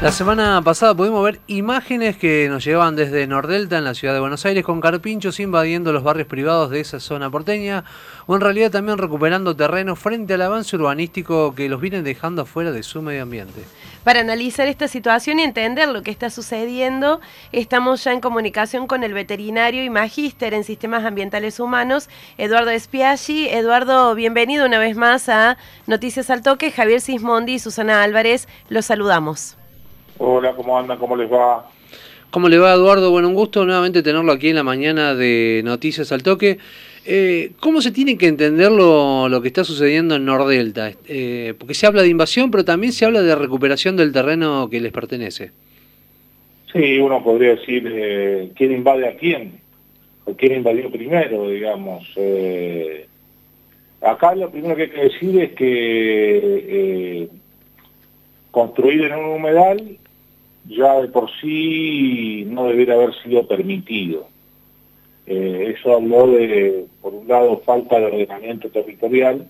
La semana pasada pudimos ver imágenes que nos llevaban desde Nordelta en la ciudad de Buenos Aires con carpinchos invadiendo los barrios privados de esa zona porteña o en realidad también recuperando terreno frente al avance urbanístico que los vienen dejando afuera de su medio ambiente. Para analizar esta situación y entender lo que está sucediendo, estamos ya en comunicación con el veterinario y magíster en sistemas ambientales humanos, Eduardo Espiaggi. Eduardo, bienvenido una vez más a Noticias al Toque. Javier Sismondi y Susana Álvarez, los saludamos. Hola, ¿cómo andan? ¿Cómo les va? ¿Cómo le va, Eduardo? Bueno, un gusto nuevamente tenerlo aquí en la mañana de Noticias al Toque. Eh, ¿Cómo se tiene que entender lo, que está sucediendo en Nordelta? Eh, porque se habla de invasión, pero también se habla de recuperación del terreno que les pertenece. Sí, uno podría decir eh, quién invade a quién, o quién invadió primero, digamos. acá lo primero que hay que decir es que construir en un humedal ya de por sí no debería haber sido permitido. Eh, eso habló de, por un lado, falta de ordenamiento territorial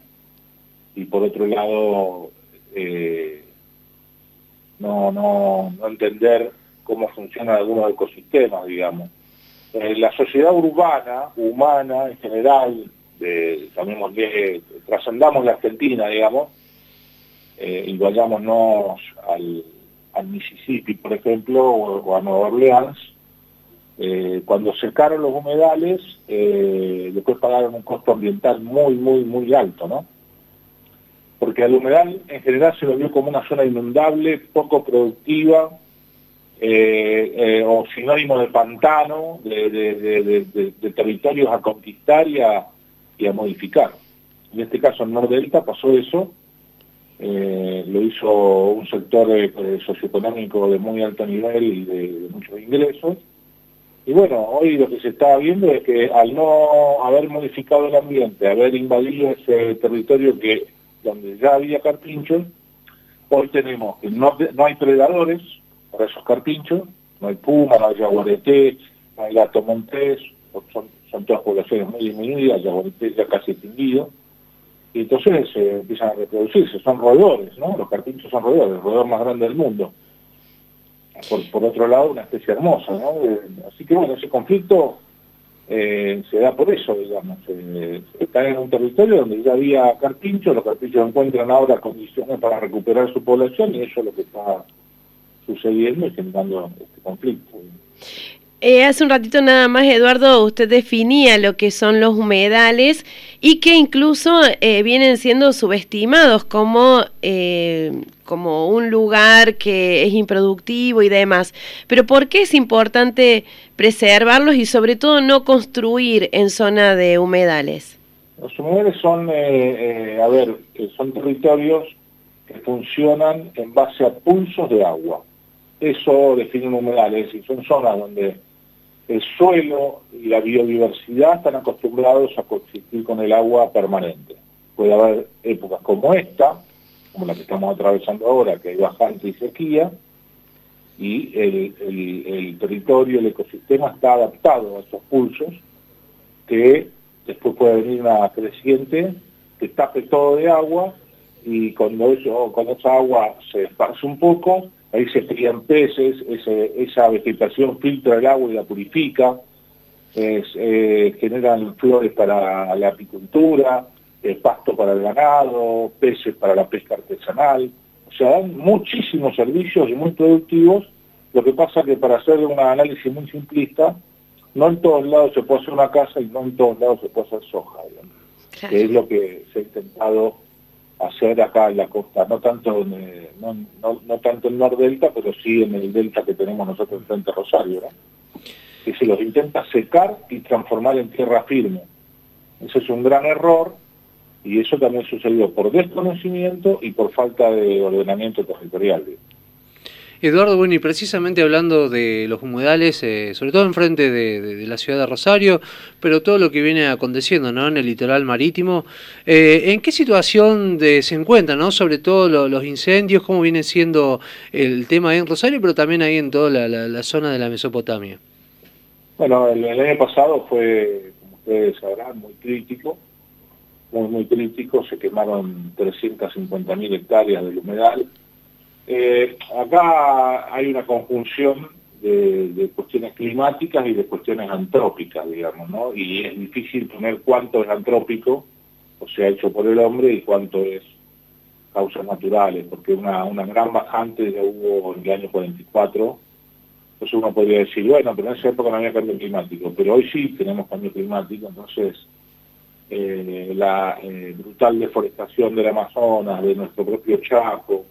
y por otro lado, eh, no, no, no entender cómo funcionan algunos ecosistemas, digamos. Eh, la sociedad urbana, humana en general, de, que trascendamos la Argentina, digamos, y vayámonos al al Mississippi, por ejemplo, o, a Nueva Orleans, eh, cuando secaron los humedales, eh, después pagaron un costo ambiental muy, muy, muy alto, ¿no? Porque al humedal en general se lo vio como una zona inundable, poco productiva, eh, o sinónimo de pantano, de, territorios a conquistar y a, y a modificar. En este caso en Nordelta pasó eso, eh, lo hizo un sector eh, socioeconómico de muy alto nivel y de, muchos ingresos. Y bueno, hoy lo que se está viendo es que al no haber modificado el ambiente, haber invadido ese territorio que donde ya había carpinchos, hoy tenemos que no, no hay predadores para esos carpinchos, no hay puma, no hay jaguarete, no hay gato montés, son, son todas poblaciones muy disminuidas, jaguarete ya casi extinguido, y entonces eh, empiezan a reproducirse, son roedores, ¿no? Los carpinchos son roedores, el roedor más grande del mundo. Por, otro lado, una especie hermosa, ¿no? Eh, así que bueno, ese conflicto eh, se da por eso, digamos. están en un territorio donde ya había carpinchos, los carpinchos encuentran ahora condiciones para recuperar su población y eso es lo que está sucediendo y generando este conflicto. Eh, hace un ratito nada más, Eduardo, usted definía lo que son los humedales y que incluso eh, vienen siendo subestimados como, eh, como un lugar que es improductivo y demás. Pero ¿por qué es importante preservarlos y sobre todo no construir en zona de humedales? Los humedales son, a ver, son territorios que funcionan en base a pulsos de agua. Eso define un humedal, es decir, son zonas donde el suelo y la biodiversidad están acostumbrados a coexistir con el agua permanente. Puede haber épocas como esta, como la que estamos atravesando ahora, que hay bajante y sequía, y el, territorio, el ecosistema está adaptado a esos pulsos, que después puede venir una creciente que tape todo de agua, y cuando, eso, cuando esa agua se esparce un poco, ahí se crían peces, esa vegetación filtra el agua y la purifica, eh, generan flores para la apicultura, pasto para el ganado, peces para la pesca artesanal, o sea, dan muchísimos servicios y muy productivos, lo que pasa que para hacer un análisis muy simplista, no en todos lados se puede hacer una casa y no en todos lados se puede hacer soja, que es lo que se ha intentado hacer acá en la costa, no tanto en, no, no, tanto en Nordelta, pero sí en el delta que tenemos nosotros frente a Rosario, que se los intenta secar y transformar en tierra firme. Ese es un gran error y eso también sucedió por desconocimiento y por falta de ordenamiento territorial. Eduardo, bueno, y precisamente hablando de los humedales, eh, sobre todo enfrente de, de, la ciudad de Rosario, pero todo lo que viene aconteciendo ¿no? en el litoral marítimo, eh, ¿en qué situación se encuentran, ¿no? sobre todo los incendios, cómo viene siendo el tema ahí en Rosario, pero también ahí en toda la, zona de la Mesopotamia? Bueno, el, año pasado fue, como ustedes sabrán, muy crítico, muy, muy crítico, se quemaron 350.000 hectáreas del humedal, Eh, acá hay una conjunción de, cuestiones climáticas y de cuestiones antrópicas, digamos, ¿no? Y es difícil poner cuánto es antrópico, o sea, hecho por el hombre, y cuánto es causas naturales, porque una, una gran bajante ya hubo en el año 44, entonces uno podría decir, bueno, pero en esa época no había cambio climático, pero hoy sí tenemos cambio climático, entonces eh, la eh, brutal deforestación del Amazonas, de nuestro propio Chaco,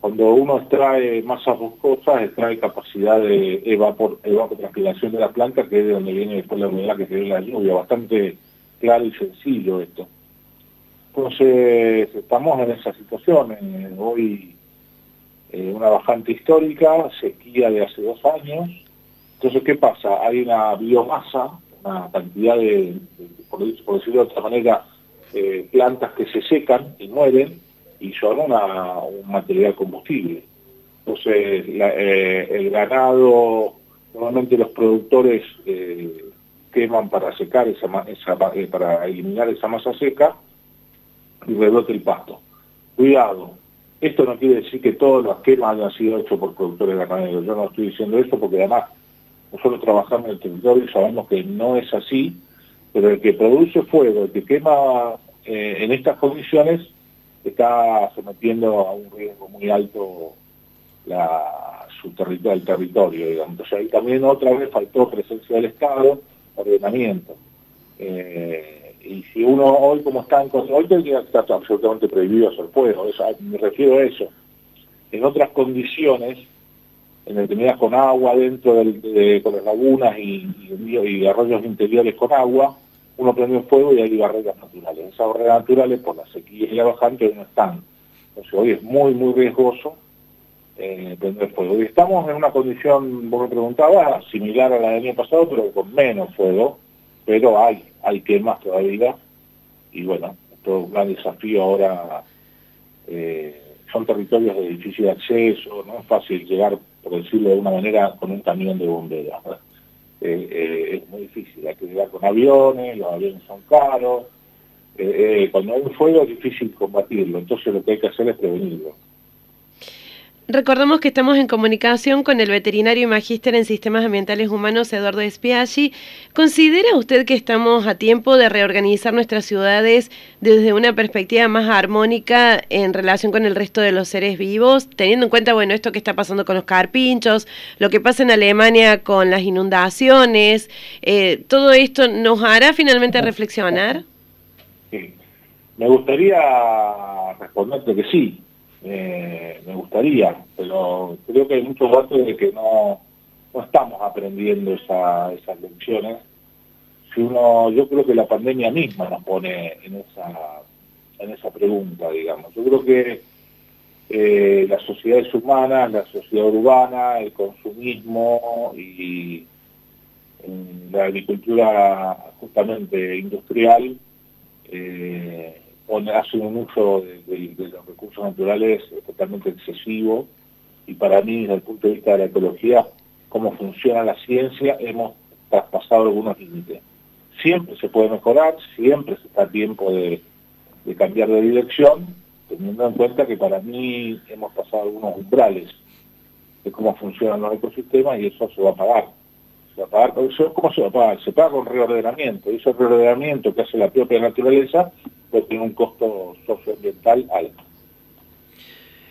cuando uno extrae masas boscosas, extrae capacidad de evapor, evapotranspiración de la planta, que es de donde viene después la humedad que tiene la lluvia, bastante claro y sencillo esto. Entonces, estamos en esa situación. Eh, hoy eh, una bajante histórica, sequía de hace dos años. Entonces, ¿qué pasa? Hay una biomasa, una cantidad de, por, decirlo de otra manera, eh, plantas que se secan y mueren y son un material combustible. Entonces, el ganado, normalmente los productores queman para secar esa, esa para eliminar esa masa seca y rebrote el pasto. Cuidado, esto no quiere decir que todos los quemas hayan sido hechos por productores ganaderos. Yo no estoy diciendo eso porque además nosotros trabajamos en el territorio y sabemos que no es así, pero el que produce fuego, el que quema eh, en estas condiciones, está sometiendo a un riesgo muy alto la, su territorio, el territorio, digamos. Entonces ahí también otra vez faltó presencia del Estado, ordenamiento. Eh, y si uno hoy como está en hoy tendría que estar absolutamente prohibido hacer fuego, me refiero a eso. En otras condiciones, en determinadas con agua dentro de, con las lagunas y, arroyos interiores con agua, uno prende fuego y hay barreras naturales. Esas barreras naturales por la sequía y la bajante no están. Entonces hoy es muy, muy riesgoso eh, prender fuego. Y estamos en una condición, vos me preguntabas, similar a la del año pasado, pero con menos fuego pero hay, hay quemas todavía, y bueno, todo un gran desafío ahora, eh, son territorios de difícil acceso, no es fácil llegar, por decirlo de una manera, con un camión de bomberos. Eh, eh, es muy difícil, hay que llegar con aviones, los aviones son caros, cuando hay un fuego es difícil combatirlo, entonces lo que hay que hacer es prevenirlo. Recordamos que estamos en comunicación con el veterinario y magíster en sistemas ambientales humanos Eduardo Espiaggi. ¿Considera usted que estamos a tiempo de reorganizar nuestras ciudades desde una perspectiva más armónica en relación con el resto de los seres vivos, teniendo en cuenta bueno esto que está pasando con los carpinchos, lo que pasa en Alemania con las inundaciones, eh, todo esto nos hará finalmente reflexionar? Me gustaría responderte que sí, eh, me gustaría, pero creo que hay muchos datos de que no, no estamos aprendiendo esa, esas lecciones. Si uno, yo creo que la pandemia misma nos pone en esa, en esa pregunta, digamos. Yo creo que eh, las sociedades humanas, la sociedad urbana, el consumismo y la agricultura justamente industrial eh, hace un uso de, los recursos naturales totalmente excesivo y para mí desde el punto de vista de la ecología, cómo funciona la ciencia, hemos traspasado algunos límites. Siempre se puede mejorar, siempre se está a tiempo de, cambiar de dirección, teniendo en cuenta que para mí hemos pasado algunos umbrales de cómo funcionan los ecosistemas y eso se va a pagar. Se va a pagar, ¿Cómo se va a pagar? Se paga con reordenamiento. Y ese reordenamiento que hace la propia naturaleza pues tiene un costo socioambiental alto.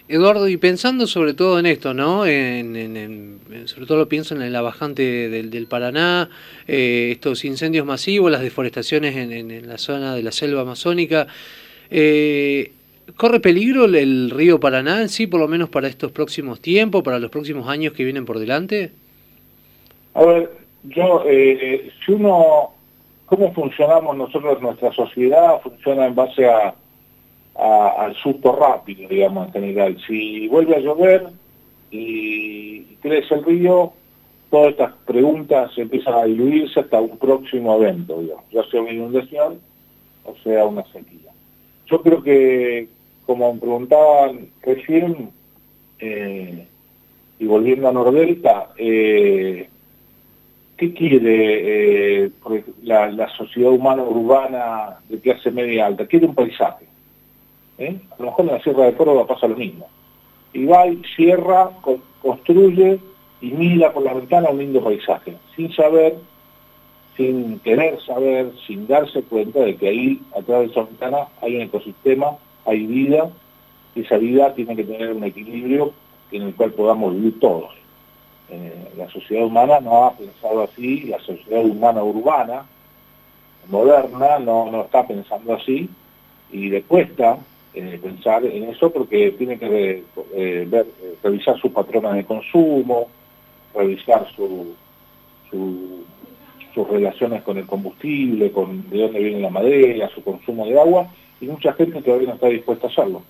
Eduardo, y pensando sobre todo en esto, ¿no? En, sobre todo lo pienso en la bajante del, Paraná, eh, estos incendios masivos, las deforestaciones en, la zona de la selva amazónica. Eh, ¿Corre peligro el, río Paraná en sí, por lo menos para estos próximos tiempos, para los próximos años que vienen por delante? A ver, yo, eh, si uno cómo funcionamos nosotros, nuestra sociedad funciona en base al susto rápido, digamos, en general. Si vuelve a llover y crece el río, todas estas preguntas empiezan a diluirse hasta un próximo evento, digamos, ya sea una inundación o sea una sequía. Yo creo que, como me preguntaban recién, eh, y volviendo a Nordelta, eh, ¿Qué quiere eh, la, sociedad humana urbana de clase media alta? Quiere un paisaje. ¿eh? A lo mejor en la Sierra de Córdoba pasa lo mismo. y va y cierra, construye y mira por la ventana un lindo paisaje, sin saber, sin querer saber, sin darse cuenta de que ahí, atrás de esa ventana, hay un ecosistema, hay vida, y esa vida tiene que tener un equilibrio en el cual podamos vivir todos. Eh, la sociedad humana no ha pensado así, la sociedad humana urbana, moderna, no, no está pensando así, y le cuesta eh, pensar en eso porque tiene que eh, revisar sus patrones de consumo, revisar su, sus relaciones con el combustible, con de dónde viene la madera, su consumo de agua, y mucha gente todavía no está dispuesta a hacerlo.